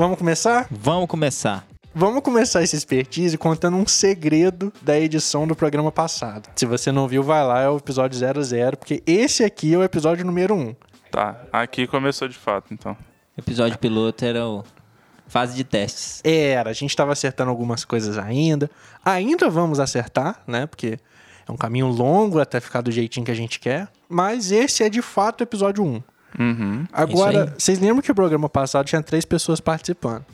Vamos começar? Vamos começar. Vamos começar esse expertise contando um segredo da edição do programa passado. Se você não viu, vai lá, é o episódio 00, porque esse aqui é o episódio número 1. Tá, aqui começou de fato, então. Episódio piloto era o fase de testes. Era, a gente estava acertando algumas coisas ainda. Ainda vamos acertar, né? Porque é um caminho longo até ficar do jeitinho que a gente quer. Mas esse é de fato o episódio 1. Uhum. Agora, vocês lembram que o programa passado tinha três pessoas participando?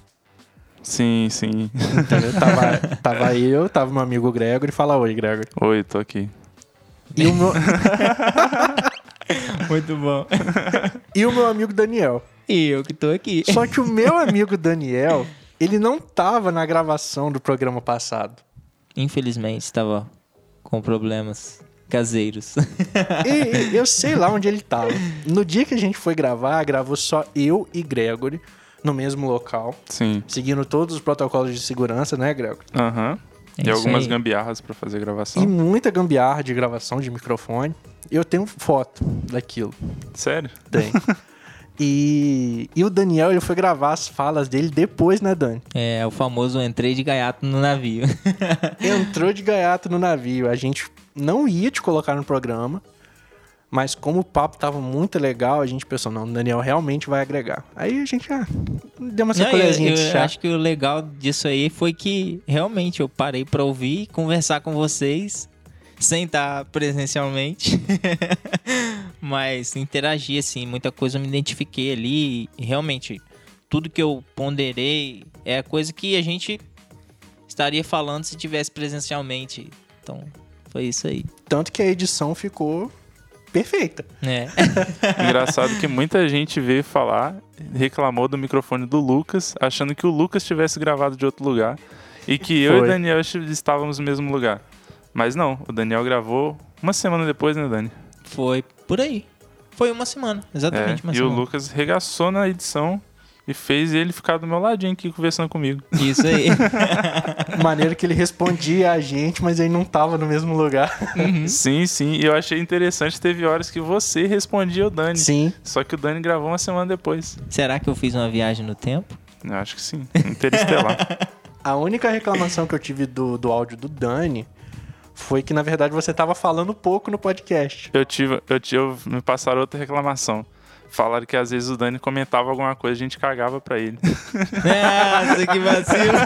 Sim, sim. Entendeu? tava, tava eu, tava meu amigo Gregory. Fala oi, Gregory. Oi, tô aqui. E o meu, Muito bom. e o meu amigo Daniel. E eu que tô aqui. Só que o meu amigo Daniel, ele não tava na gravação do programa passado. Infelizmente, estava com problemas caseiros. E, e eu sei lá onde ele tava. No dia que a gente foi gravar, gravou só eu e Gregory no mesmo local, Sim. seguindo todos os protocolos de segurança, né, Gregory? Aham. É e algumas aí. gambiarras pra fazer gravação. E muita gambiarra de gravação de microfone. Eu tenho foto daquilo. Sério? Tem. E, e o Daniel, ele foi gravar as falas dele depois, né, Dani? É o famoso entrei de gaiato no navio. Entrou de gaiato no navio. A gente não ia te colocar no programa, mas como o papo tava muito legal, a gente pensou, não, o Daniel realmente vai agregar. Aí a gente ah, deu uma Não, eu, sacolezinha de eu chá. acho que o legal disso aí foi que realmente eu parei pra ouvir e conversar com vocês sem estar presencialmente. Mas interagi, assim, muita coisa eu me identifiquei ali. E realmente, tudo que eu ponderei é a coisa que a gente estaria falando se tivesse presencialmente. Então, foi isso aí. Tanto que a edição ficou perfeita. É. Engraçado que muita gente veio falar, reclamou do microfone do Lucas, achando que o Lucas tivesse gravado de outro lugar e que eu e Foi. o Daniel estávamos no mesmo lugar. Mas não, o Daniel gravou uma semana depois, né, Dani? Foi por aí. Foi uma semana, exatamente uma É, e semana. o Lucas regaçou na edição e fez ele ficar do meu ladinho aqui conversando comigo. Isso aí. Maneira que ele respondia a gente, mas ele não tava no mesmo lugar. Uhum. Sim, sim. E eu achei interessante, teve horas que você respondia o Dani. Sim. Só que o Dani gravou uma semana depois. Será que eu fiz uma viagem no tempo? Eu acho que sim. Interestelar. A única reclamação que eu tive do, do áudio do Dani foi que, na verdade, você tava falando pouco no podcast. eu tive, eu tive, me passaram outra reclamação. Falaram que às vezes o Dani comentava alguma coisa, a gente cagava pra ele. Nossa, que vacilo.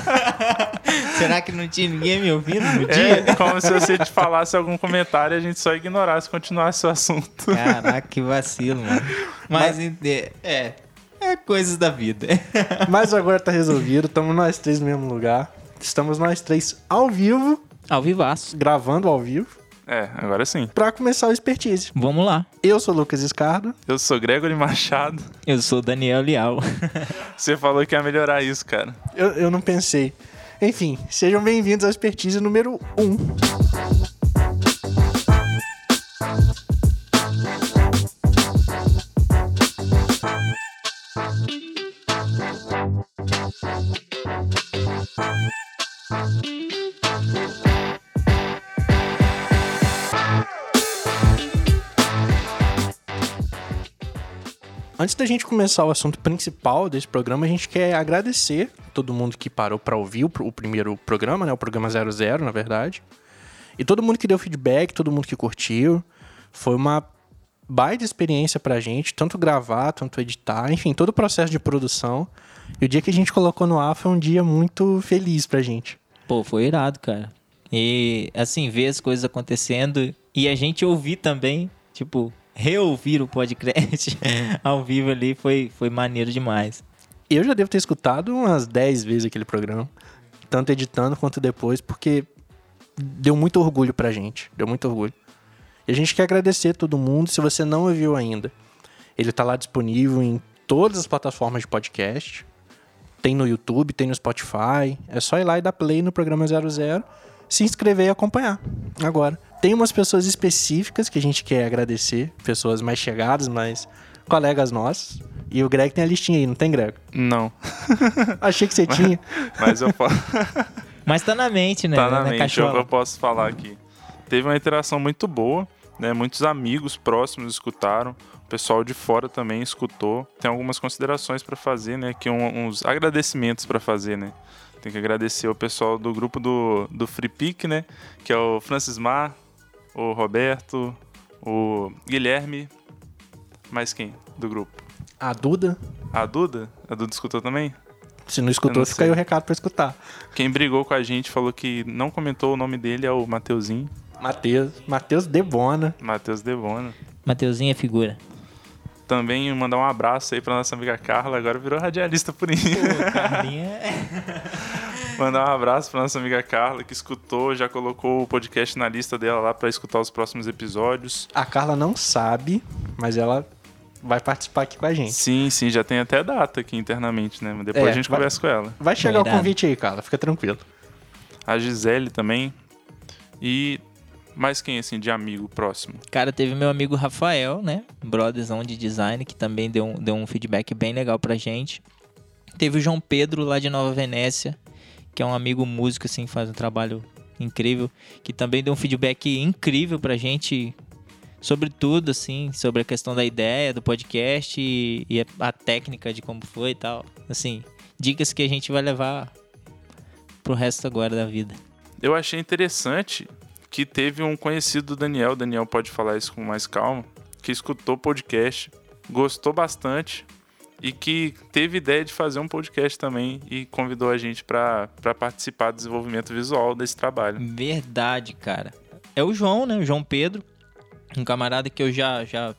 Será que não tinha ninguém me ouvindo no dia? É como se você te falasse algum comentário e a gente só ignorasse e continuasse o assunto. Caraca, que vacilo, mano. Mas, é, é, é coisas da vida. Mas agora tá resolvido, estamos nós três no mesmo lugar. Estamos nós três ao vivo, Ao vivaço. gravando ao vivo, É, agora sim. pra começar o expertise. Vamos lá. Eu sou o Lucas Escardo. Eu sou Gregory Machado. Eu sou Daniel Leal. Você falou que ia melhorar isso, cara. Eu, eu não pensei. Enfim, sejam bem-vindos ao expertise número 1. Antes da gente começar o assunto principal desse programa, a gente quer agradecer todo mundo que parou para ouvir o, o primeiro programa, né? O programa 00, na verdade. E todo mundo que deu feedback, todo mundo que curtiu. Foi uma baita experiência pra gente, tanto gravar, tanto editar, enfim, todo o processo de produção. E o dia que a gente colocou no ar foi um dia muito feliz pra gente. Pô, foi irado, cara. E, assim, ver as coisas acontecendo e a gente ouvir também, tipo, reouvir o podcast ao vivo ali foi, foi maneiro demais. Eu já devo ter escutado umas 10 vezes aquele programa, tanto editando quanto depois, porque deu muito orgulho pra gente. Deu muito orgulho. E a gente quer agradecer todo mundo. Se você não ouviu ainda, ele tá lá disponível em todas as plataformas de podcast. Tem no YouTube, tem no Spotify. É só ir lá e dar play no programa 00, se inscrever e acompanhar. Agora, tem umas pessoas específicas que a gente quer agradecer, pessoas mais chegadas, mas colegas nossos. E o Greg tem a listinha aí, não tem, Greg? Não, Achei que você tinha. mas eu posso. Mas tá na mente, né? tá na mente, é o cachola. que eu posso falar aqui. Teve uma interação muito boa, né? Muitos amigos próximos escutaram. pessoal de fora também escutou. Tem algumas considerações para fazer, né? Que um, uns agradecimentos para fazer, né? Tem que agradecer o pessoal do grupo do, do Free Pick, né? Que é o Francis Mar, o Roberto, o Guilherme. Mais quem do grupo? A Duda, A Duda? A Duda escutou também? se não escutou, não fica aí o recado pra escutar. Quem brigou com a gente falou que não comentou o nome dele é o Mateuzinho. Matheus, Matheus Debona. Matheus Devona. Mateuzinho é figura. Também mandar um abraço aí pra nossa amiga Carla, agora virou radialista por isso. Pô, Carlinha é... Mandar um abraço pra nossa amiga Carla, que escutou, já colocou o podcast na lista dela lá pra escutar os próximos episódios. A Carla não sabe, mas ela vai participar aqui com a gente. Sim, sim, já tem até data aqui internamente, né? Mas Depois É, a gente vai- conversa com ela. Vai chegar o convite aí, Carla, fica tranquilo. A Gisele também. E mais quem, assim, de amigo próximo? Cara, teve meu amigo Rafael, né? Brotherzão de design, que também deu um, deu um feedback bem legal pra gente. Teve o João Pedro, lá de Nova Venécia, que é um amigo músico, assim, faz um trabalho incrível, que também deu um feedback incrível pra gente sobre tudo, assim, sobre a questão da ideia do podcast e, e a, técnica de como foi e tal. Assim, dicas que a gente vai levar pro resto agora da vida. Eu achei interessante que teve um conhecido do Daniel, Daniel pode falar isso com mais calma, que escutou o podcast, gostou bastante e que teve ideia de fazer um podcast também e convidou a gente para participar do desenvolvimento visual desse trabalho. Verdade, cara. É o João, né? O João Pedro. Um camarada que eu já, já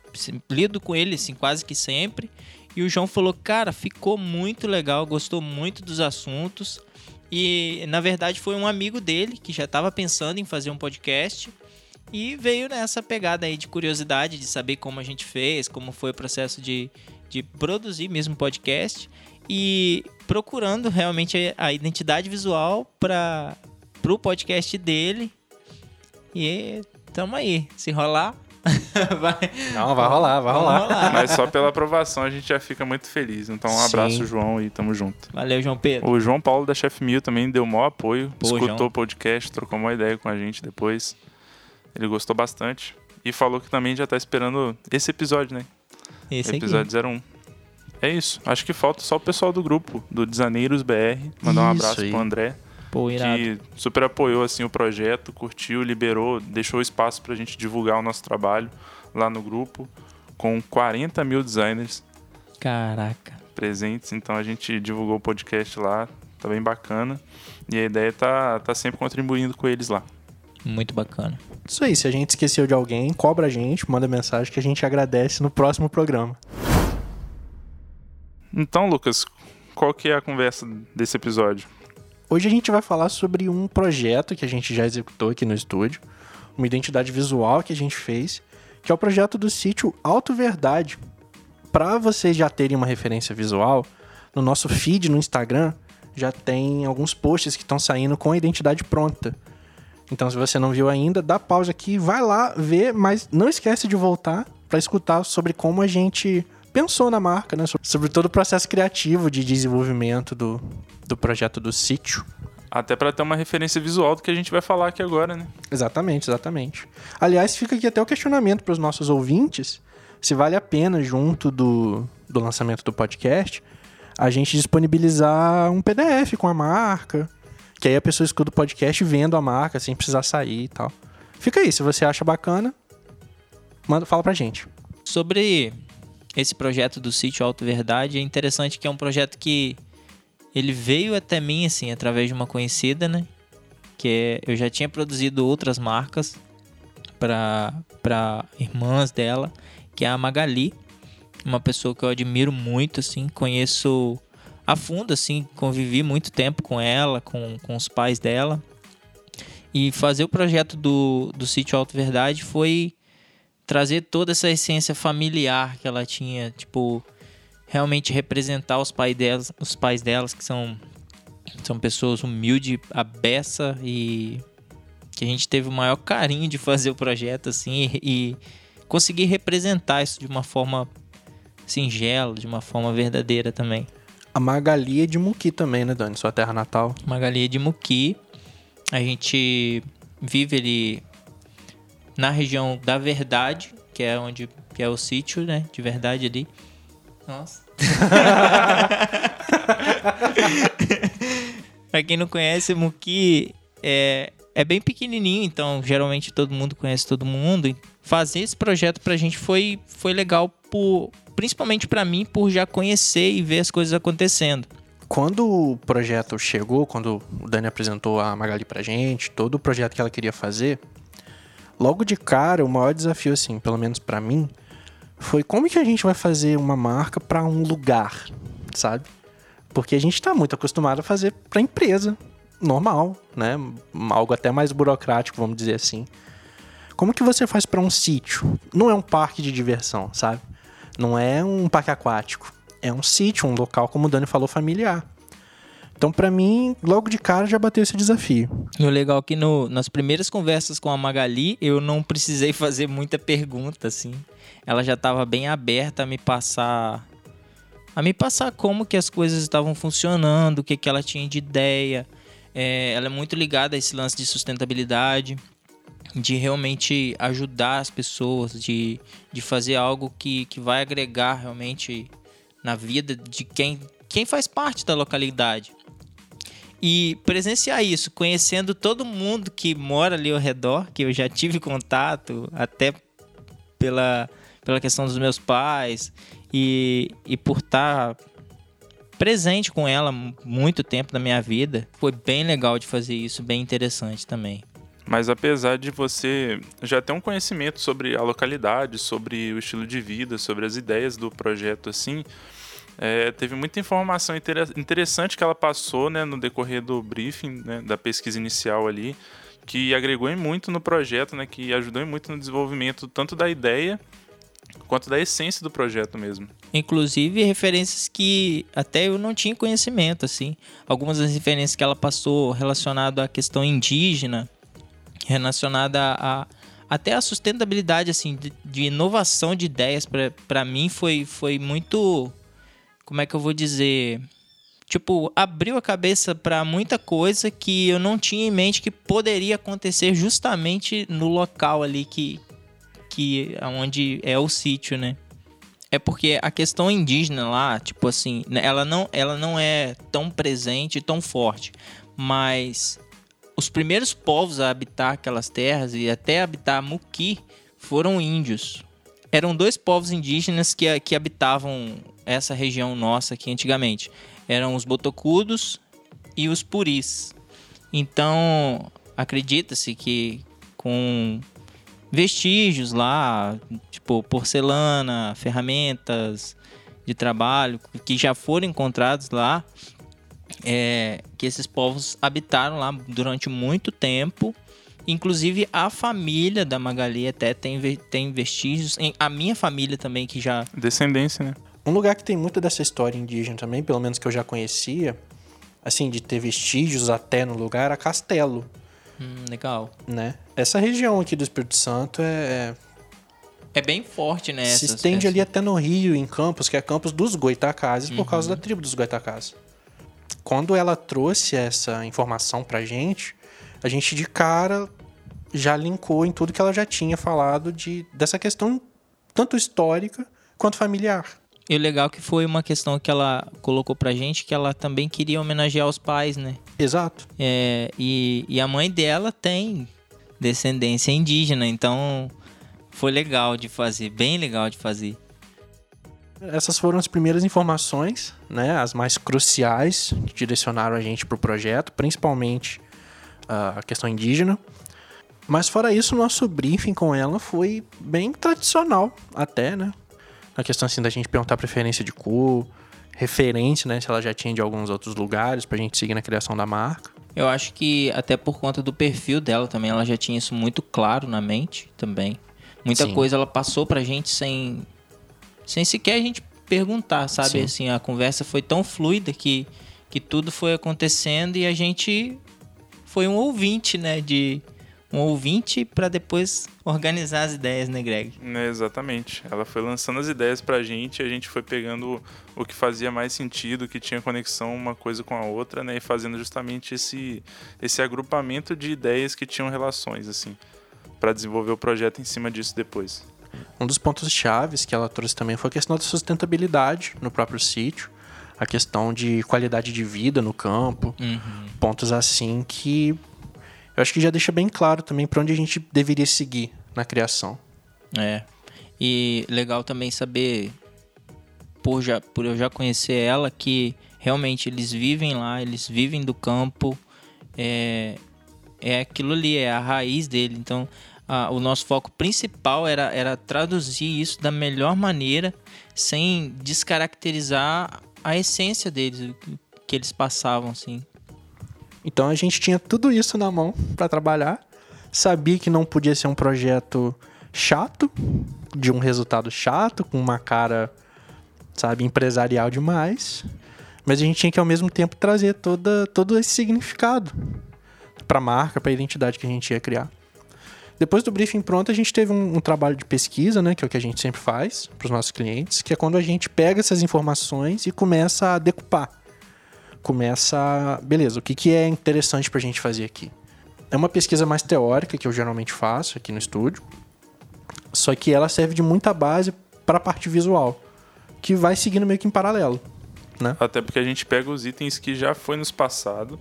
lido com ele, assim, quase que sempre. E o João falou, cara, ficou muito legal, gostou muito dos assuntos. E, na verdade, foi um amigo dele que já estava pensando em fazer um podcast. E veio nessa pegada aí de curiosidade, de saber como a gente fez, como foi o processo de, de produzir mesmo podcast. E procurando realmente a identidade visual para o podcast dele. E tamo aí. Se rolar, vai. Não, vai rolar, vai rolar. rolar. Mas só pela aprovação a gente já fica muito feliz. Então um Sim. abraço, João, e tamo junto. Valeu, João Pedro. O João Paulo da Chef Mil também deu o maior apoio, Pô, escutou João. o podcast, trocou uma ideia com a gente depois. Ele gostou bastante. E falou que também já tá esperando esse episódio, né? Esse aqui. episódio 01. É isso. Acho que falta só o pessoal do grupo, do Desaneiros BR. Mandar um Isso abraço aí. pro André, Pô, que super apoiou assim o projeto, curtiu, liberou, deixou espaço pra gente divulgar o nosso trabalho lá no grupo, com 40 mil designers Caraca. presentes. Então a gente divulgou o podcast lá, tá bem bacana. E a ideia é tá, tá sempre contribuindo com eles lá. Muito bacana. Isso aí, se a gente esqueceu de alguém, cobra a gente, manda mensagem que a gente agradece no próximo programa. Então, Lucas, qual que é a conversa desse episódio? Hoje a gente vai falar sobre um projeto que a gente já executou aqui no estúdio, uma identidade visual que a gente fez, que é o projeto do sítio Auto Verdade. Para vocês já terem uma referência visual, no nosso feed no Instagram já tem alguns posts que estão saindo com a identidade pronta. Então, se você não viu ainda, dá pausa aqui, vai lá ver, mas não esquece de voltar para escutar sobre como a gente pensou na marca, né? Sobre todo o processo criativo de desenvolvimento do, do projeto do sítio. Até para ter uma referência visual do que a gente vai falar aqui agora, né? Exatamente, exatamente. Aliás, fica aqui até o questionamento para os nossos ouvintes se vale a pena, junto do, do lançamento do podcast, a gente disponibilizar um PDF com a marca, que aí a pessoa escuta o podcast vendo a marca, sem precisar sair e tal. Fica aí, se você acha bacana, manda, fala pra gente. Sobre esse projeto do sítio Auto Verdade, é interessante que é um projeto que ele veio até mim assim através de uma conhecida, né? Que é, eu já tinha produzido outras marcas para para irmãs dela, que é a Magali, uma pessoa que eu admiro muito assim, conheço a fundo assim, convivi muito tempo com ela, com, com os pais dela. E fazer o projeto do, do sítio Auto Verdade foi trazer toda essa essência familiar que ela tinha, tipo, realmente representar os pais delas, os pais delas que são são pessoas humildes, a beça e que a gente teve o maior carinho de fazer o projeto assim e, e conseguir representar isso de uma forma singela, de uma forma verdadeira também. A Magali é de Muqui também, né, Dani? Sua terra natal. Magali é de Muqui. A gente vive ali na região da Verdade, que é onde que é o sítio, né? De verdade ali. Nossa. pra quem não conhece, Muki é, é bem pequenininho, então geralmente todo mundo conhece todo mundo. Fazer esse projeto pra gente foi, foi legal, por, principalmente para mim, por já conhecer e ver as coisas acontecendo. Quando o projeto chegou, quando o Dani apresentou a Magali pra gente, todo o projeto que ela queria fazer, logo de cara, o maior desafio, assim, pelo menos para mim, foi como que a gente vai fazer uma marca para um lugar, sabe? Porque a gente está muito acostumado a fazer para empresa, normal, né? Algo até mais burocrático, vamos dizer assim. Como que você faz para um sítio? Não é um parque de diversão, sabe? Não é um parque aquático. É um sítio, um local, como o Dani falou, familiar. Então, para mim, logo de cara já bateu esse desafio. E o legal é que no, nas primeiras conversas com a Magali, eu não precisei fazer muita pergunta, assim. Ela já estava bem aberta a me passar a me passar como que as coisas estavam funcionando, o que, que ela tinha de ideia. É, ela é muito ligada a esse lance de sustentabilidade, de realmente ajudar as pessoas, de, de fazer algo que, que vai agregar realmente na vida de quem, quem faz parte da localidade. E presenciar isso, conhecendo todo mundo que mora ali ao redor, que eu já tive contato, até pela, pela questão dos meus pais, e, e por estar presente com ela muito tempo da minha vida, foi bem legal de fazer isso, bem interessante também. Mas apesar de você já ter um conhecimento sobre a localidade, sobre o estilo de vida, sobre as ideias do projeto assim, é, teve muita informação interessante que ela passou né, no decorrer do briefing, né, da pesquisa inicial ali, que agregou muito no projeto, né, que ajudou muito no desenvolvimento tanto da ideia quanto da essência do projeto mesmo. Inclusive referências que até eu não tinha conhecimento, assim. Algumas das referências que ela passou relacionado à questão indígena, relacionada a, até a sustentabilidade, assim, de, de inovação de ideias, para mim foi, foi muito como é que eu vou dizer? Tipo, abriu a cabeça para muita coisa que eu não tinha em mente que poderia acontecer justamente no local ali que que onde é o sítio, né? É porque a questão indígena lá, tipo assim, né, ela não, ela não é tão presente, tão forte, mas os primeiros povos a habitar aquelas terras e até habitar Muki foram índios. Eram dois povos indígenas que, que habitavam essa região nossa aqui antigamente. Eram os botocudos e os puris. Então, acredita-se que com vestígios lá, tipo porcelana, ferramentas de trabalho que já foram encontrados lá, é, que esses povos habitaram lá durante muito tempo. Inclusive a família da Magali até tem, tem vestígios. A minha família também que já. Descendência, né? Um lugar que tem muito dessa história indígena também, pelo menos que eu já conhecia, assim, de ter vestígios até no lugar, era Castelo. Hum, legal. Né? Essa região aqui do Espírito Santo é. É bem forte, né? Se estende ali até no Rio, em Campos, que é Campos dos Goitacazes, uhum. por causa da tribo dos Goitacazes. Quando ela trouxe essa informação pra gente, a gente de cara já linkou em tudo que ela já tinha falado de, dessa questão tanto histórica quanto familiar. E o legal que foi uma questão que ela colocou pra gente, que ela também queria homenagear os pais, né? Exato. É, e, e a mãe dela tem descendência indígena, então foi legal de fazer, bem legal de fazer. Essas foram as primeiras informações, né, as mais cruciais que direcionaram a gente para o projeto, principalmente uh, a questão indígena. Mas fora isso, nosso briefing com ela foi bem tradicional até, né? na questão assim da gente perguntar preferência de cor, referência, né, se ela já tinha de alguns outros lugares pra gente seguir na criação da marca. Eu acho que até por conta do perfil dela também, ela já tinha isso muito claro na mente também. Muita Sim. coisa ela passou pra gente sem sem sequer a gente perguntar, sabe? Sim. Assim, a conversa foi tão fluida que que tudo foi acontecendo e a gente foi um ouvinte, né, de um ouvinte para depois organizar as ideias, né, Greg? É, exatamente. Ela foi lançando as ideias pra gente e a gente foi pegando o que fazia mais sentido, que tinha conexão uma coisa com a outra, né, e fazendo justamente esse, esse agrupamento de ideias que tinham relações, assim, para desenvolver o projeto em cima disso depois. Um dos pontos chaves que ela trouxe também foi a questão da sustentabilidade no próprio sítio, a questão de qualidade de vida no campo, Uhum. pontos assim que eu acho que já deixa bem claro também para onde a gente deveria seguir na criação. É. E legal também saber, por, já, por eu já conhecer ela, que realmente eles vivem lá, eles vivem do campo. É, é aquilo ali, é a raiz dele. Então, a- o nosso foco principal era, era traduzir isso da melhor maneira, sem descaracterizar a essência deles, que eles passavam, assim. Então a gente tinha tudo isso na mão para trabalhar, sabia que não podia ser um projeto chato, de um resultado chato, com uma cara, sabe, empresarial demais, mas a gente tinha que ao mesmo tempo trazer toda, todo esse significado para a marca, para a identidade que a gente ia criar. Depois do briefing pronto, a gente teve um, um trabalho de pesquisa, né, que é o que a gente sempre faz para os nossos clientes, que é quando a gente pega essas informações e começa a decupar começa. a- Beleza, o que, que é interessante pra gente fazer aqui? É uma pesquisa mais teórica que eu geralmente faço aqui no estúdio, só que ela serve de muita base para a parte visual, que vai seguindo meio que em paralelo. Né? Até porque a gente pega os itens que já foi nos passado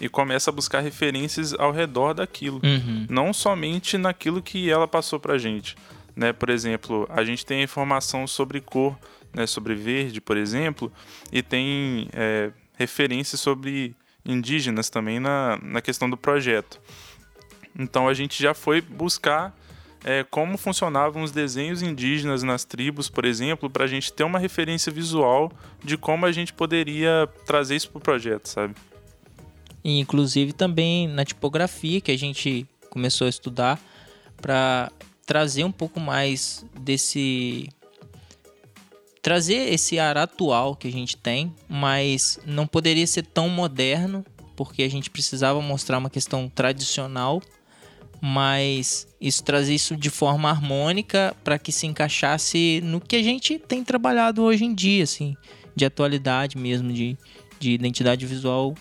e começa a buscar referências ao redor daquilo. Uhum. Não somente naquilo que ela passou pra gente. Né? Por exemplo, a gente tem informação sobre cor, né? sobre verde, por exemplo, e tem é, referências sobre indígenas também na, na questão do projeto. Então a gente já foi buscar é, como funcionavam os desenhos indígenas nas tribos, por exemplo, para a gente ter uma referência visual de como a gente poderia trazer isso para o projeto, sabe? E, inclusive também na tipografia que a gente começou a estudar para trazer um pouco mais desse trazer esse ar atual que a gente tem, mas não poderia ser tão moderno porque a gente precisava mostrar uma questão tradicional, mas isso trazer isso de forma harmônica para que se encaixasse no que a gente tem trabalhado hoje em dia, assim, de atualidade mesmo, de, de identidade visual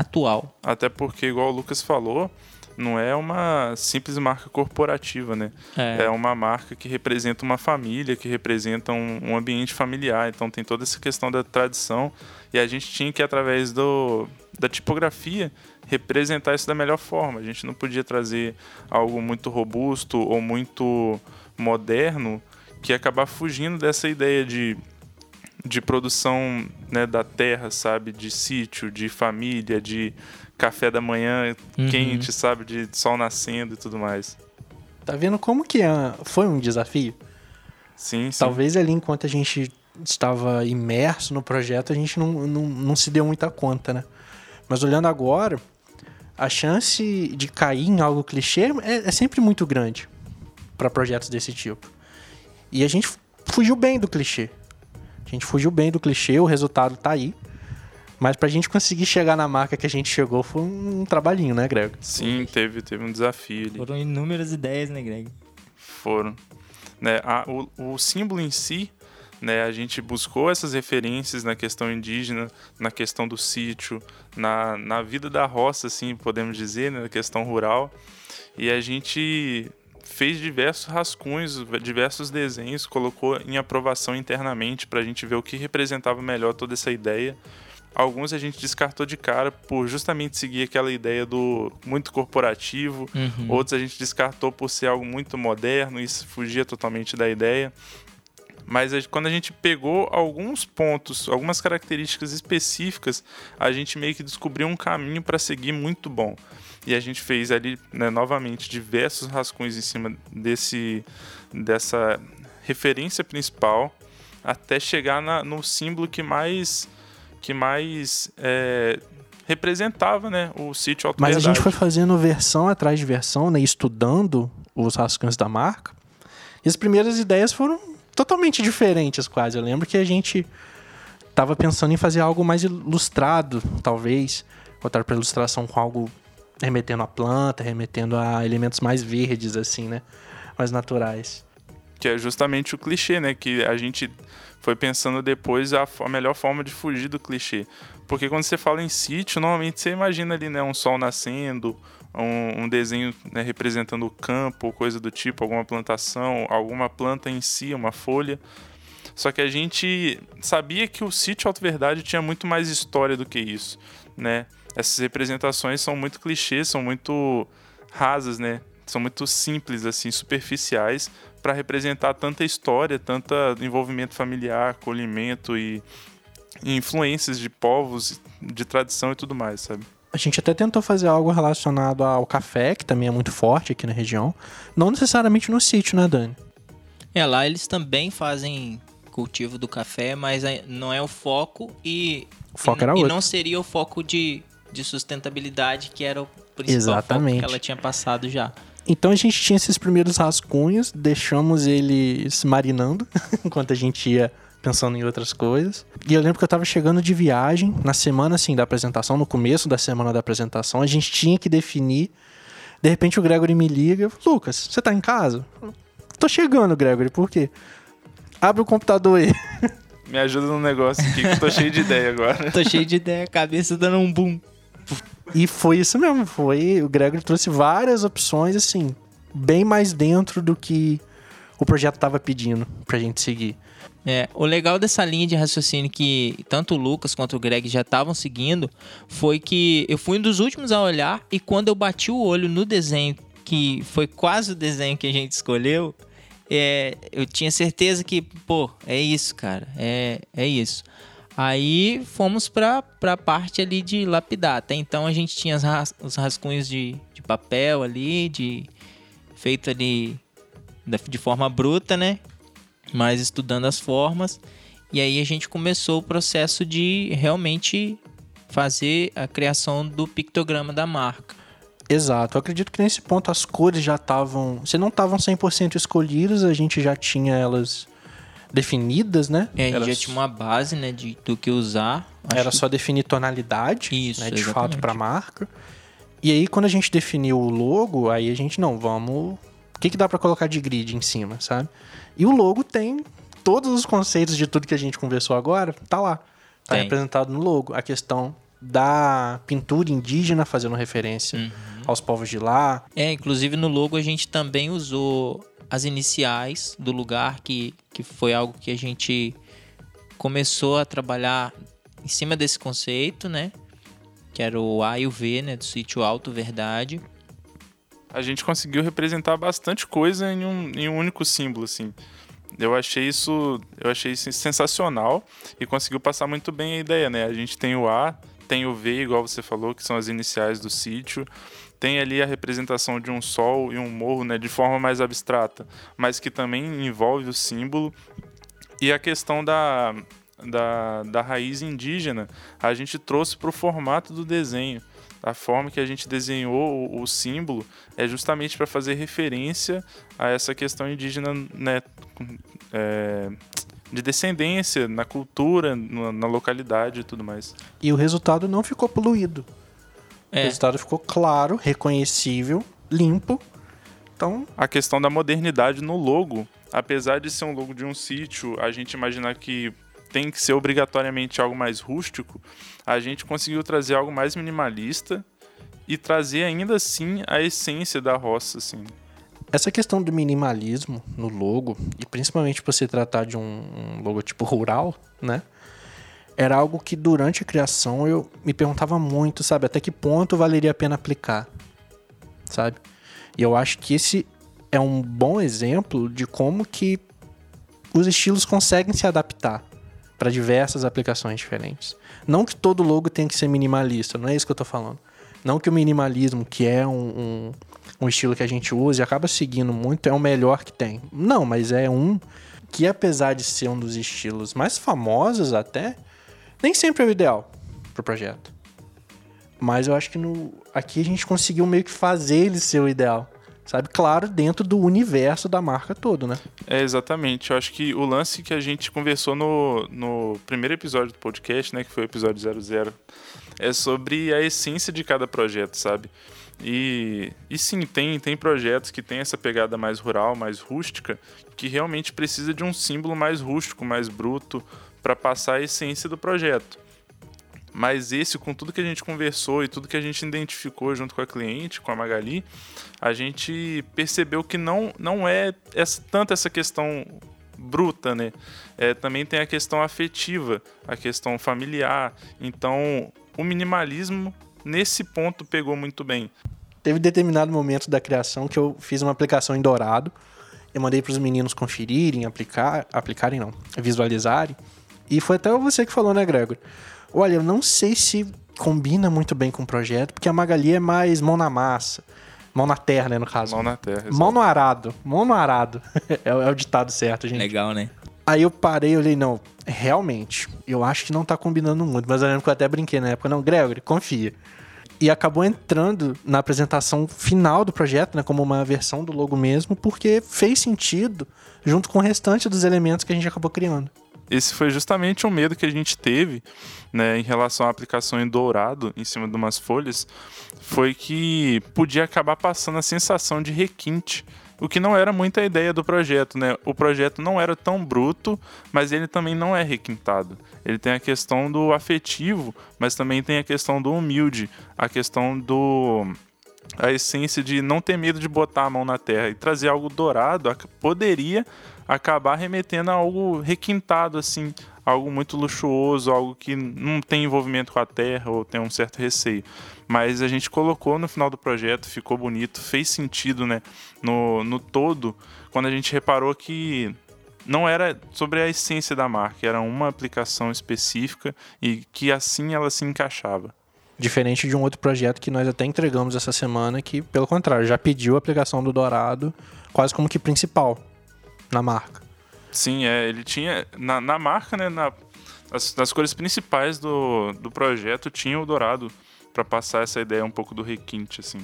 atual. Até porque, igual o Lucas falou, não é uma simples marca corporativa, né? É. É uma marca que representa uma família, que representa um, um ambiente familiar. Então tem toda essa questão da tradição. E a gente tinha que, através do, da tipografia, representar isso da melhor forma. A gente não podia trazer algo muito robusto ou muito moderno que acabar fugindo dessa ideia de, de produção né, da terra, sabe? De sítio, de família, de café da manhã Uhum. quente, sabe? De sol nascendo e tudo mais. Tá vendo como que é- foi um desafio? Sim, sim. Talvez ali, enquanto a gente estava imerso no projeto, a gente não, não, não se deu muita conta, né? Mas olhando agora, a chance de cair em algo clichê é, é sempre muito grande para projetos desse tipo. E a gente fugiu bem do clichê. A gente fugiu bem do clichê, o resultado tá aí. Mas pra gente conseguir chegar na marca que a gente chegou foi um trabalhinho, né, Grego? Sim, teve, teve um desafio ali. Foram inúmeras ideias, né, Greg? Foram. Né, a- o, o símbolo em si, né, a gente buscou essas referências na questão indígena, na questão do sítio, na, na vida da roça, assim, podemos dizer, né, na questão rural. E a gente fez diversos rascunhos, diversos desenhos, colocou em aprovação internamente para a gente ver o que representava melhor toda essa ideia. Alguns a gente descartou de cara por justamente seguir aquela ideia do muito corporativo, Uhum. Outros a gente descartou por ser algo muito moderno, isso fugia totalmente da ideia. Mas quando a gente pegou alguns pontos, algumas características específicas, a gente meio que descobriu um caminho para seguir muito bom. E a gente fez ali, né, novamente, diversos rascunhos em cima desse, dessa referência principal, até chegar na- no símbolo que mais, que mais é, representava né, o sítio Alto Mas a gente foi fazendo versão atrás de versão, né? Estudando os rascunhos da marca. E as primeiras ideias foram totalmente diferentes, quase. Eu lembro que a gente tava pensando em fazer algo mais ilustrado, talvez. Voltar para ilustração com algo remetendo à planta, remetendo a elementos mais verdes, assim, né? Mais naturais. Que é justamente o clichê, né? Que a gente foi pensando depois a, a melhor forma de fugir do clichê. Porque quando você fala em sítio, normalmente você imagina ali, né? Um sol nascendo, um, um desenho né, representando o campo, coisa do tipo, alguma plantação, alguma planta em si, uma folha. Só que a gente sabia que o sítio Alto Verdade tinha muito mais história do que isso, né? Essas representações são muito clichês, são muito rasas, né? São muito simples, assim, superficiais para representar tanta história, tanto envolvimento familiar, acolhimento e, e influências de povos, de tradição e tudo mais, sabe? A gente até tentou fazer algo relacionado ao café, que também é muito forte aqui na região. Não necessariamente no sítio, né, Dani? É, lá eles também fazem cultivo do café, mas não é o foco e. O foco e, era e outro. não seria o foco de, de sustentabilidade, que era o principal Exatamente. que ela tinha passado já. Então a gente tinha esses primeiros rascunhos, deixamos eles marinando enquanto a gente ia pensando em outras coisas. E eu lembro que eu tava chegando de viagem, na semana assim da apresentação, no começo da semana da apresentação, a gente tinha que definir. De repente o Gregory me liga, Lucas, você tá em casa? Tô chegando, Gregory, por quê? Abre o computador aí. Me ajuda no negócio aqui, que eu tô cheio de ideia agora. Tô cheio de ideia, cabeça dando um boom. E foi isso mesmo, foi. O Gregory trouxe várias opções, assim, bem mais dentro do que o projeto tava pedindo pra gente seguir. É, o legal dessa linha de raciocínio que tanto o Lucas quanto o Greg já estavam seguindo foi que eu fui um dos últimos a olhar e quando eu bati o olho no desenho, que foi quase o desenho que a gente escolheu, é, eu tinha certeza que, pô, é isso, cara, é, é isso. Aí fomos pra, pra parte ali de lapidar. Até então a gente tinha ras, os rascunhos de, de papel ali, de feito ali de forma bruta, né? Mas estudando as formas. E aí a gente começou o processo de realmente fazer a criação do pictograma da marca. Exato. Eu acredito que nesse ponto as cores já estavam. Se não estavam 100% escolhidas, a gente já tinha elas definidas, né? É, a gente Era já tinha uma base, né, de, do que usar. Era só definir tonalidade, Isso, né, de exatamente. fato, para marca. E aí, quando a gente definiu o logo, aí a gente, não, vamos... O que, que dá para colocar de grid em cima, sabe? E o logo tem todos os conceitos de tudo que a gente conversou agora, tá lá. Tá Tem. representado no logo. A questão da pintura indígena fazendo referência Uhum. aos povos de lá. É, inclusive no logo a gente também usou as iniciais do lugar, que, que foi algo que a gente começou a trabalhar em cima desse conceito, né? Que era o A e o V, né? Do sítio Alto Verdade. A gente conseguiu representar bastante coisa em um, em um único símbolo, assim. Eu achei isso, eu achei isso sensacional e conseguiu passar muito bem a ideia, né? A gente tem o A, tem o V, igual você falou, que são as iniciais do sítio. Tem ali a representação de um sol e um morro, né, de forma mais abstrata, mas que também envolve o símbolo. E a questão da, da, da raiz indígena, a gente trouxe para o formato do desenho. A forma que a gente desenhou o, o símbolo é justamente para fazer referência a essa questão indígena, né, é, de descendência na cultura, na, na localidade e tudo mais. E o resultado não ficou poluído. O É, resultado ficou claro, reconhecível, limpo. Então, A questão da modernidade no logo, apesar de ser um logo de um sítio, a gente imaginar que tem que ser obrigatoriamente algo mais rústico, a gente conseguiu trazer algo mais minimalista e trazer ainda assim a essência da roça, assim. essa questão do minimalismo no logo, e principalmente por se tratar de um, um logotipo rural, né? Era algo que durante a criação eu me perguntava muito, sabe? Até que ponto valeria a pena aplicar, sabe? E eu acho que esse é um bom exemplo de como que os estilos conseguem se adaptar para diversas aplicações diferentes. Não que todo logo tenha que ser minimalista, não é isso que eu tô falando. Não que o minimalismo, que é um, um, um estilo que a gente usa e acaba seguindo muito, é o melhor que tem. Não, mas é um que, apesar de ser um dos estilos mais famosos até, nem sempre é o ideal pro projeto. Mas eu acho que no, aqui a gente conseguiu meio que fazer ele ser o ideal. Sabe? Claro, dentro do universo da marca todo, né? É, exatamente. Eu acho que o lance que a gente conversou no, no primeiro episódio do podcast, né, que foi o episódio 00, é sobre a essência de cada projeto, sabe? E, e sim, tem, tem projetos que tem essa pegada mais rural, mais rústica, que realmente precisa de um símbolo mais rústico, mais bruto, para passar a essência do projeto. Mas esse, com tudo que a gente conversou e tudo que a gente identificou junto com a cliente, com a Magali, a gente percebeu que não, não é essa, tanto essa questão bruta, né? É, também tem a questão afetiva, a questão familiar. Então, o minimalismo nesse ponto pegou muito bem. Teve determinado momento da criação que eu fiz uma aplicação em dourado. Eu mandei para os meninos conferirem, aplicar, aplicarem não, visualizarem. E foi até você que falou, né, Gregor? Olha, eu não sei se combina muito bem com o projeto, porque a Magali é mais mão na massa. Mão na terra, né, no caso. Mão na terra. Exatamente. Mão no arado. Mão no arado. é, é, o ditado certo, gente. Legal, né? Aí eu parei e olhei, não, realmente, eu acho que não tá combinando muito. Mas eu lembro que eu até brinquei na época, não, Gregory, confia. E acabou entrando na apresentação final do projeto, né, como uma versão do logo mesmo, porque fez sentido junto com o restante dos elementos que a gente acabou criando esse foi justamente o medo que a gente teve né, em relação à aplicação em dourado em cima de umas folhas, foi que podia acabar passando a sensação de requinte, o que não era muita ideia do projeto, né? O projeto não era tão bruto, mas ele também não é requintado. Ele tem a questão do afetivo, mas também tem a questão do humilde, a questão do a essência de não ter medo de botar a mão na terra e trazer algo dourado poderia acabar remetendo a algo requintado, assim, algo muito luxuoso, algo que não tem envolvimento com a terra ou tem um certo receio. Mas a gente colocou no final do projeto, ficou bonito, fez sentido, né, no, no todo, quando a gente reparou que não era sobre a essência da marca, era uma aplicação específica e que assim ela se encaixava. Diferente de um outro projeto que nós até entregamos essa semana, que, pelo contrário, já pediu a aplicação do Dourado quase como que principal na marca. Sim, é, ele tinha. Na, na marca, né? Na, as, nas cores principais do, do projeto tinha o dourado para passar essa ideia um pouco do requinte, assim.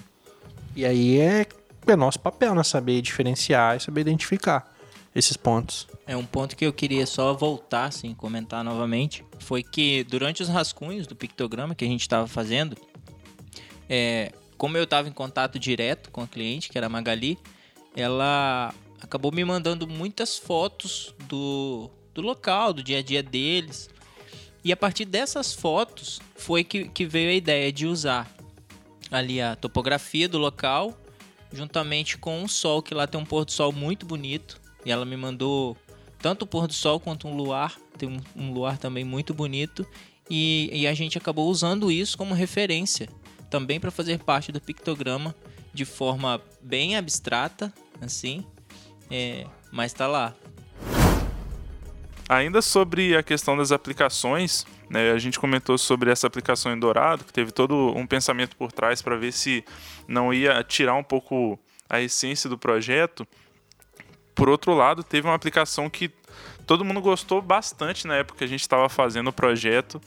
E aí é, é nosso papel, né? Saber diferenciar e saber identificar esses pontos. É um ponto que eu queria só voltar, assim, comentar novamente. Foi que durante os rascunhos do pictograma que a gente estava fazendo, é, como eu estava em contato direto com a cliente, que era a Magali, ela acabou me mandando muitas fotos do, do local, do dia a dia deles. E a partir dessas fotos foi que, que veio a ideia de usar ali a topografia do local, juntamente com o sol, que lá tem um pôr do sol muito bonito. E ela me mandou tanto o pôr do sol quanto um luar, tem um, luar também muito bonito. E, e a gente acabou usando isso como referência também para fazer parte do pictograma de forma bem abstrata, assim, é, mas tá lá. Ainda sobre a questão das aplicações, né, a gente comentou sobre essa aplicação em Dourado, que teve todo um pensamento por trás para ver se não ia tirar um pouco a essência do projeto. Por outro lado, teve uma aplicação que todo mundo gostou bastante na época que a gente estava fazendo o projeto,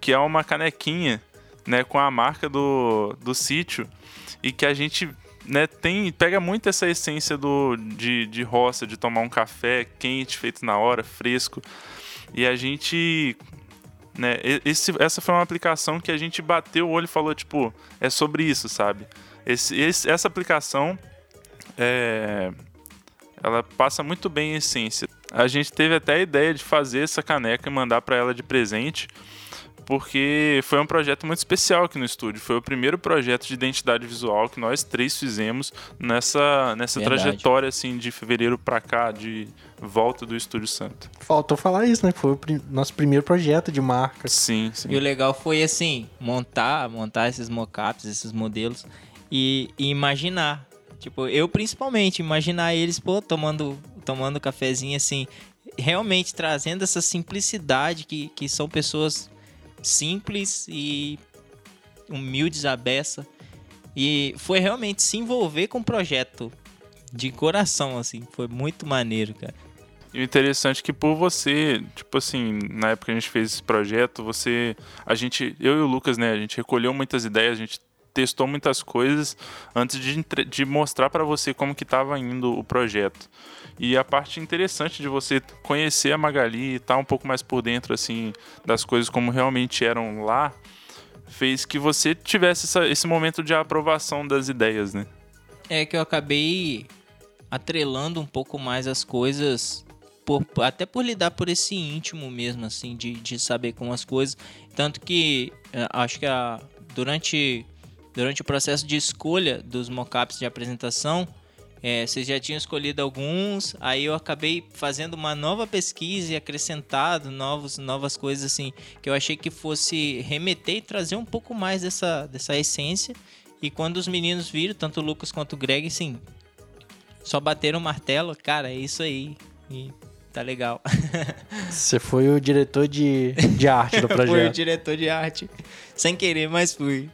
que é uma canequinha né, com a marca do, do sítio e que a gente né, tem, pega muito essa essência do, de, de roça, de tomar um café quente, feito na hora, fresco. E a gente. Né, esse, essa foi uma aplicação que a gente bateu o olho e falou, tipo, é sobre isso, sabe? Esse, esse, essa aplicação é, ela passa muito bem em essência. A gente teve até a ideia de fazer essa caneca e mandar para ela de presente porque foi um projeto muito especial aqui no estúdio. Foi o primeiro projeto de identidade visual que nós três fizemos nessa, nessa trajetória assim de fevereiro para cá, de volta do Estúdio Santo. Faltou falar isso, né? Foi o pr nosso primeiro projeto de marca. Sim, sim. E o legal foi assim, montar, montar esses mockups, esses modelos e, e imaginar Tipo, eu principalmente, imaginar eles, pô, tomando, tomando cafezinho assim, realmente trazendo essa simplicidade que, que são pessoas simples e humildes à beça. E foi realmente se envolver com o projeto de coração, assim. Foi muito maneiro, cara. E o interessante é que por você, tipo assim, na época que a gente fez esse projeto, você. A gente, eu e o Lucas, né, a gente recolheu muitas ideias, a gente testou muitas coisas antes de, de mostrar para você como que estava indo o projeto. E a parte interessante de você conhecer a Magali e estar tá um pouco mais por dentro assim das coisas como realmente eram lá, fez que você tivesse essa, esse momento de aprovação das ideias, né? É que eu acabei atrelando um pouco mais as coisas por, até por lidar por esse íntimo mesmo, assim, de, de saber como as coisas. Tanto que eh, acho que a, durante, durante o processo de escolha dos mockups de apresentação, é, vocês já tinham escolhido alguns, aí eu acabei fazendo uma nova pesquisa e acrescentado novos, novas coisas assim que eu achei que fosse remeter e trazer um pouco mais dessa, dessa essência. E quando os meninos viram, tanto o Lucas quanto o Greg, sim, só bateram o martelo, cara, é isso aí. E tá legal. Você foi o diretor de, de arte do projeto. fui o diretor de arte. Sem querer, mas fui.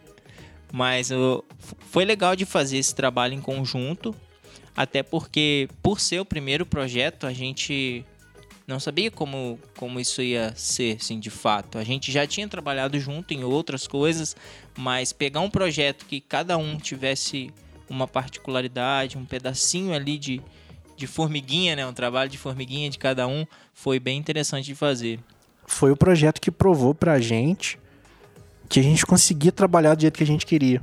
Mas foi legal de fazer esse trabalho em conjunto. Até porque, por ser o primeiro projeto, a gente não sabia como, como isso ia ser, assim, de fato. A gente já tinha trabalhado junto em outras coisas, mas pegar um projeto que cada um tivesse uma particularidade, um pedacinho ali de, de formiguinha, né? Um trabalho de formiguinha de cada um, foi bem interessante de fazer. Foi o projeto que provou pra gente que a gente conseguia trabalhar do jeito que a gente queria.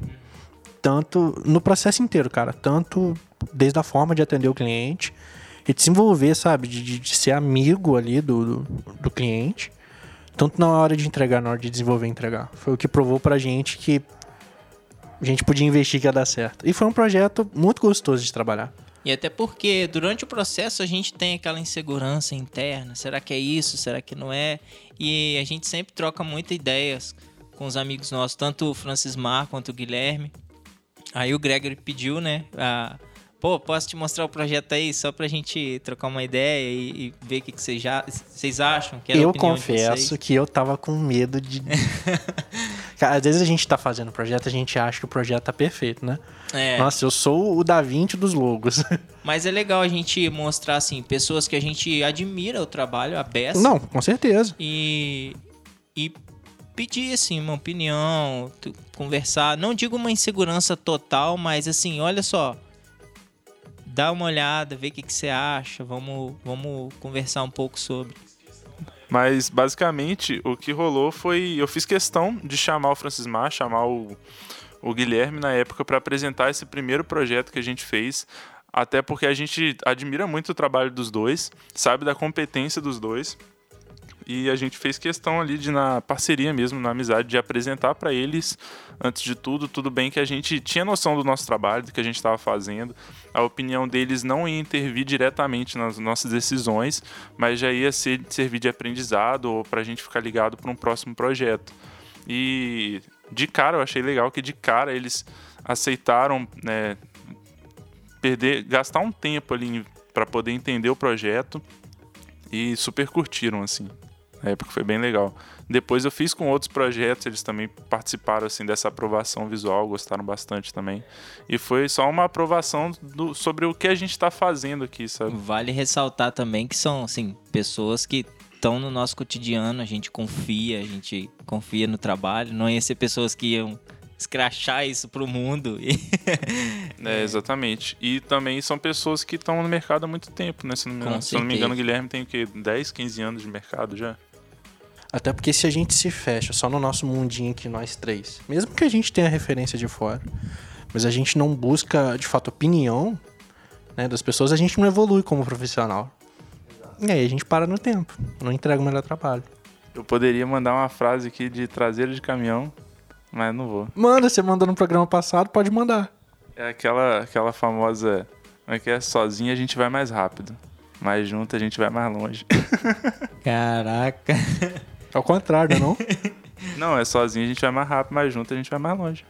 Tanto no processo inteiro, cara. Tanto desde a forma de atender o cliente e desenvolver, sabe? De, de ser amigo ali do, do, do, cliente. Tanto na hora de entregar, na hora de desenvolver e entregar. Foi o que provou pra gente que a gente podia investir que ia dar certo. E foi um projeto muito gostoso de trabalhar. E até porque durante o processo a gente tem aquela insegurança interna. Será que é isso? Será que não é? E a gente sempre troca muitas ideias com os amigos nossos, tanto o Francis Mar quanto o Guilherme. Aí o Gregory pediu, né, a, pô, posso te mostrar o projeto aí só pra gente trocar uma ideia e, e ver o que, vocês, já, vocês acham? Que eu confesso que eu tava com medo de. Às vezes a gente tá fazendo o projeto, a gente acha que o projeto tá perfeito, né? É. Nossa, eu sou o Da Vinci dos logos. Mas é legal a gente mostrar, assim, pessoas que a gente admira o trabalho, a beça. Não, com certeza. E, e pedir, assim, uma opinião, conversar. Não digo uma insegurança total, mas assim, olha só dá uma olhada, vê o que, que você acha, vamos, vamos conversar um pouco sobre. Mas basicamente o que rolou foi. Eu fiz questão de chamar o Francis Mar, chamar o, o Guilherme na época para apresentar esse primeiro projeto que a gente fez. Até porque a gente admira muito o trabalho dos dois, sabe da competência dos dois. E a gente fez questão ali de, na parceria mesmo, na amizade, de apresentar para eles, antes de tudo, tudo bem que a gente tinha noção do nosso trabalho, do que a gente estava fazendo. A opinião deles não ia intervir diretamente nas nossas decisões, mas já ia ser, servir de aprendizado ou para a gente ficar ligado para um próximo projeto. E de cara, eu achei legal que de cara eles aceitaram né, perder, gastar um tempo ali para poder entender o projeto e super curtiram assim. Na época foi bem legal. Depois eu fiz com outros projetos, eles também participaram assim dessa aprovação visual, gostaram bastante também. E foi só uma aprovação do, sobre o que a gente está fazendo aqui, sabe? Vale ressaltar também que são assim pessoas que estão no nosso cotidiano, a gente confia, a gente confia no trabalho. Não ia ser pessoas que iam escrachar isso pro mundo. é, exatamente. E também são pessoas que estão no mercado há muito tempo, né? Se não, se não me engano, o Guilherme tem o quê? 10, 15 anos de mercado já? Até porque se a gente se fecha só no nosso mundinho aqui, nós três, mesmo que a gente tenha referência de fora, mas a gente não busca, de fato, opinião né, das pessoas, a gente não evolui como profissional. E aí a gente para no tempo, não entrega o melhor trabalho. Eu poderia mandar uma frase aqui de traseiro de caminhão, mas não vou. Manda, você mandou no programa passado, pode mandar. É aquela, aquela famosa. Como é que é? Sozinho a gente vai mais rápido. Mas junto a gente vai mais longe. Caraca. É o contrário, não? não, é sozinho a gente vai mais rápido, mas junto a gente vai mais longe.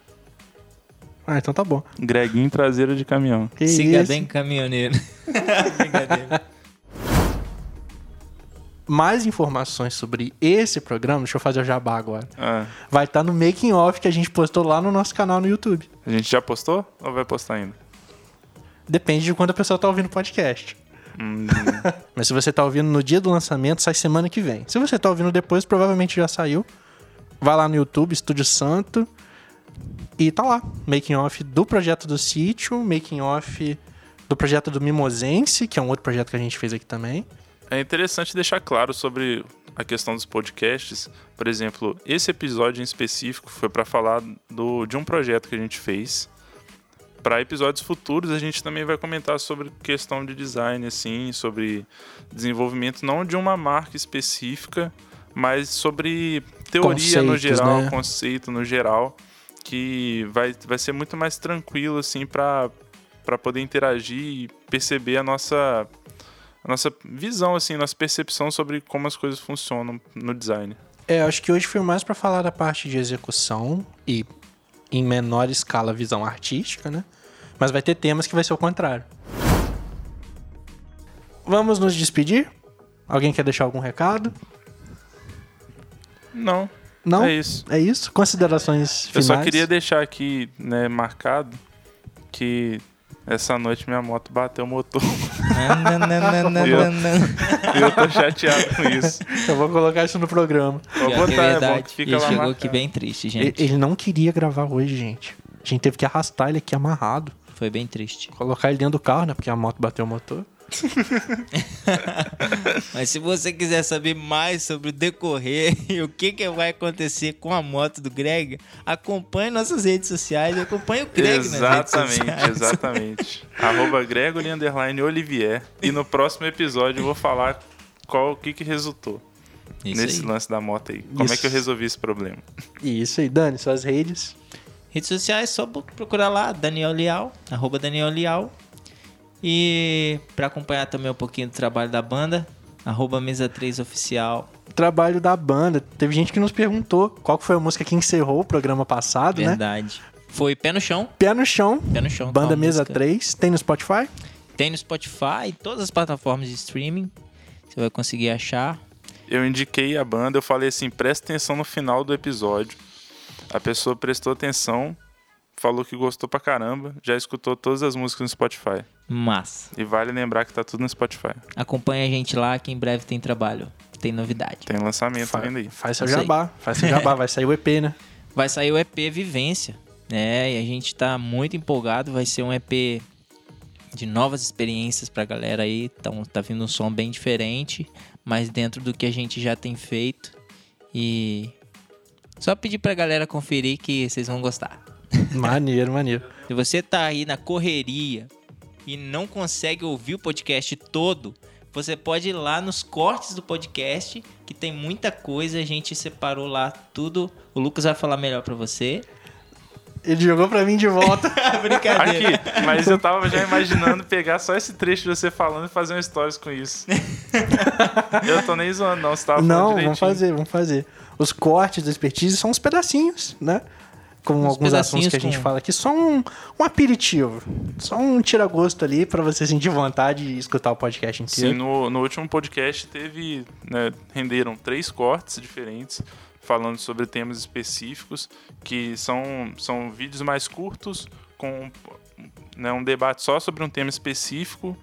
Ah, então tá bom. Greguinho traseiro de caminhão. Que Siga isso? bem, caminhoneiro. Brincadeira. Mais informações sobre esse programa, deixa eu fazer o jabá agora. Ah. Vai estar tá no making off que a gente postou lá no nosso canal no YouTube. A gente já postou ou vai postar ainda? Depende de quando a pessoa tá ouvindo o podcast. Mas se você tá ouvindo no dia do lançamento, sai semana que vem. Se você tá ouvindo depois, provavelmente já saiu. Vai lá no YouTube, Estúdio Santo. E tá lá. Making off do projeto do sítio, making off do projeto do Mimosense, que é um outro projeto que a gente fez aqui também. É interessante deixar claro sobre a questão dos podcasts. Por exemplo, esse episódio em específico foi para falar do, de um projeto que a gente fez para episódios futuros a gente também vai comentar sobre questão de design, assim, sobre desenvolvimento não de uma marca específica, mas sobre teoria no geral, né? conceito no geral, que vai, vai ser muito mais tranquilo, assim, para para poder interagir e perceber a nossa a nossa visão, assim, nossa percepção sobre como as coisas funcionam no design. É, acho que hoje foi mais pra falar da parte de execução e em menor escala visão artística, né? Mas vai ter temas que vai ser o contrário. Vamos nos despedir? Alguém quer deixar algum recado? Não, Não? é isso. É isso? Considerações Eu finais? só queria deixar aqui, né, marcado que essa noite minha moto bateu o motor. e eu tô chateado com isso. Eu vou colocar isso no programa. Vou botar, é bom que fica Ele lá chegou marcado. aqui bem triste, Ele, gente. ele não queria gravar hoje, gente. A gente teve que arrastar ele aqui amarrado. Foi bem triste. Colocar ele dentro do carro, né? Porque a moto bateu o motor. Mas se você quiser saber mais sobre o decorrer e o que, que vai acontecer com a moto do Greg, acompanhe nossas redes sociais e acompanhe o Greg nas redes Exatamente, sociais. exatamente. Arroba Gregory underline Olivier. E no próximo episódio eu vou falar qual o que, que resultou Isso nesse aí. lance da moto aí. Como é Isso. que eu resolvi esse problema? E isso aí, Dani, suas redes. Redes sociais, só procurar lá, Daniel Leal, arroba Daniel Leal. E para acompanhar também um pouquinho do trabalho da banda, arroba Mesa 3 Oficial. Trabalho da banda. Teve gente que nos perguntou qual foi a música que encerrou o programa passado, né? Verdade. Foi Pé no Chão, Pé no chão. Pé no Chão. Banda Mesa música. 3. Tem no Spotify? Tem no Spotify e todas as plataformas de streaming. Você vai conseguir achar. Eu indiquei a banda, eu falei assim, presta atenção no final do episódio. A pessoa prestou atenção, falou que gostou pra caramba, já escutou todas as músicas no Spotify. Massa. E vale lembrar que tá tudo no Spotify. Acompanhe a gente lá que em breve tem trabalho. Tem novidade. Tem lançamento Fa- vindo aí. Faz seu jabá. Faz seu jabá. Vai sair o EP, né? Vai sair o EP Vivência, né? E a gente tá muito empolgado. Vai ser um EP de novas experiências pra galera aí. Então tá vindo um som bem diferente, mas dentro do que a gente já tem feito. E só pedir pra galera conferir que vocês vão gostar. Maneiro, maneiro. Se você tá aí na correria e não consegue ouvir o podcast todo, você pode ir lá nos cortes do podcast, que tem muita coisa, a gente separou lá tudo. O Lucas vai falar melhor pra você. Ele jogou pra mim de volta. Brincadeira. Aqui, mas eu tava já imaginando pegar só esse trecho de você falando e fazer um stories com isso. eu tô nem zoando, não. Você tava falando Não, vamos fazer, vamos fazer. Os cortes da expertise são uns pedacinhos, né? Com alguns assuntos que a gente com- fala aqui. Só um, um aperitivo. Só um tira-gosto ali pra você sentir vontade de escutar o podcast inteiro. Sim, no, no último podcast teve, né, renderam três cortes diferentes falando sobre temas específicos que são, são vídeos mais curtos com né, um debate só sobre um tema específico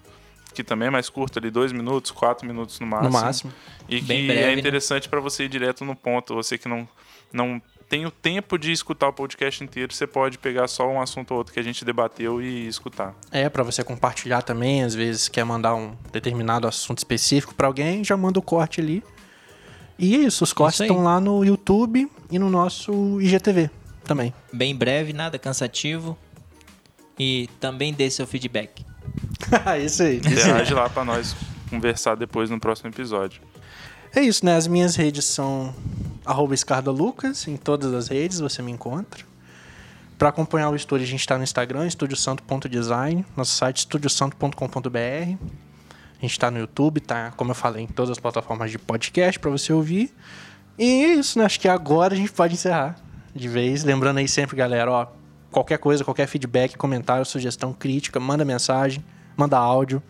que também é mais curto ali, dois minutos, quatro minutos no máximo. No máximo. E que Bem breve, é né? interessante para você ir direto no ponto. Você que não, não tem o tempo de escutar o podcast inteiro, você pode pegar só um assunto ou outro que a gente debateu e escutar. É, pra você compartilhar também. Às vezes quer mandar um determinado assunto específico pra alguém, já manda o corte ali. E é isso, os cortes estão lá no YouTube e no nosso IGTV também. Bem breve, nada cansativo. E também dê seu feedback. isso aí. Isso aí. Interage lá para nós conversar depois no próximo episódio. É isso, né? As minhas redes são escardalucas, em todas as redes você me encontra. Para acompanhar o estúdio, a gente está no Instagram, estudiosanto.design, nosso site estudiosanto.com.br. A gente está no YouTube, tá, como eu falei, em todas as plataformas de podcast para você ouvir. E é isso, né? Acho que agora a gente pode encerrar de vez. Lembrando aí sempre, galera, ó, qualquer coisa, qualquer feedback, comentário, sugestão, crítica, manda mensagem, manda áudio.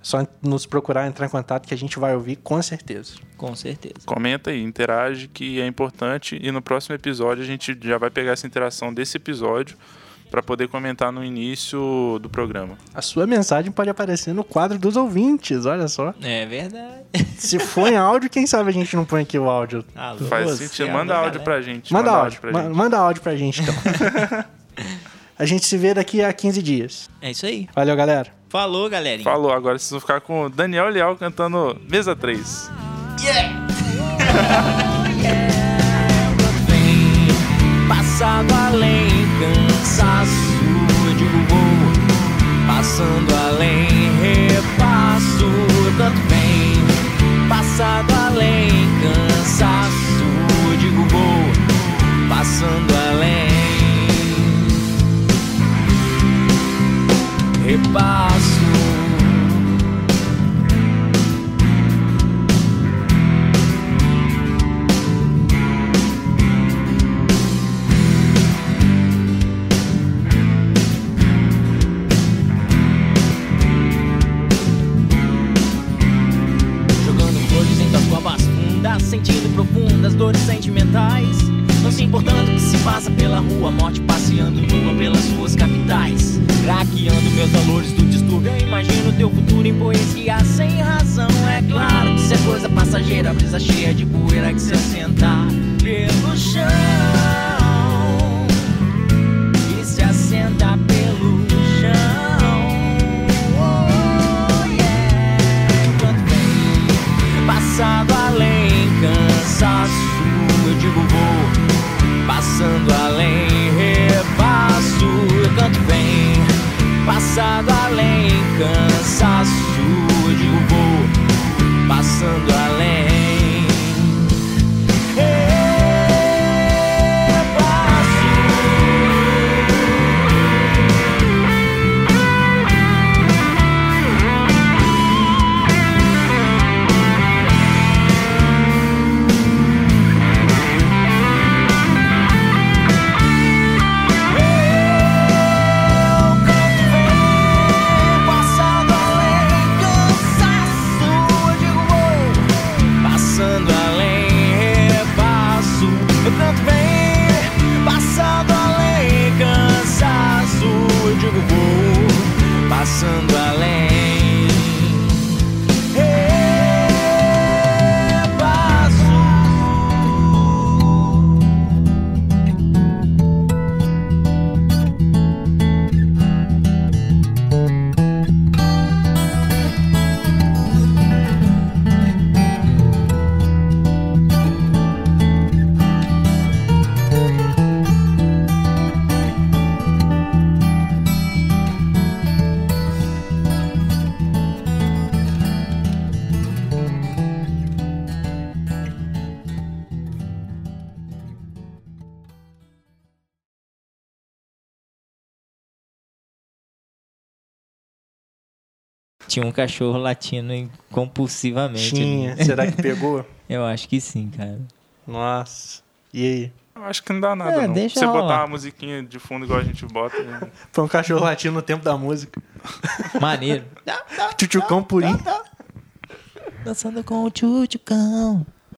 É só nos procurar, entrar em contato que a gente vai ouvir com certeza. Com certeza. Comenta aí, interage, que é importante. E no próximo episódio a gente já vai pegar essa interação desse episódio para poder comentar no início do programa. A sua mensagem pode aparecer no quadro dos ouvintes, olha só. É verdade. Se for em áudio, quem sabe a gente não põe aqui o áudio. Alô, Faz sentido. alô, Manda áudio galera. pra gente. Manda, áudio, pra ma- gente. manda áudio pra gente então. a gente se vê daqui a 15 dias. É isso aí. Valeu, galera. Falou, galerinha. Falou, agora vocês vão ficar com o Daniel Leal cantando Mesa 3. passado além, cansaço de vou, passando além, repasso, tanto bem, passado além, cansaço, digo vou, passando além, repasso. Jogando flores em tuas covas fundas, sentindo profundas dores sentimentais. Se importando que se passa pela rua, morte passeando nua pelas ruas capitais. Craqueando meus valores do distúrbio, eu imagino teu futuro em poesia sem razão. É claro que isso é coisa passageira, brisa cheia de poeira que se assenta pelo chão. E se assenta pelo chão. Oh, yeah. Quanto bem, passado além, cansaço, passando além, repasso, canto bem, passado além, cansaço, eu digo vou, passando além. Tinha um cachorro latindo compulsivamente. Tinha. ali. Será que pegou? Eu acho que sim, cara. Nossa. E aí? Eu acho que não dá nada, É, não. deixa Você rolar. botar uma musiquinha de fundo igual a gente bota. né? Foi um cachorro latindo no tempo da música. Maneiro. Tchutchucão purinho. Dançando com o tchutchucão.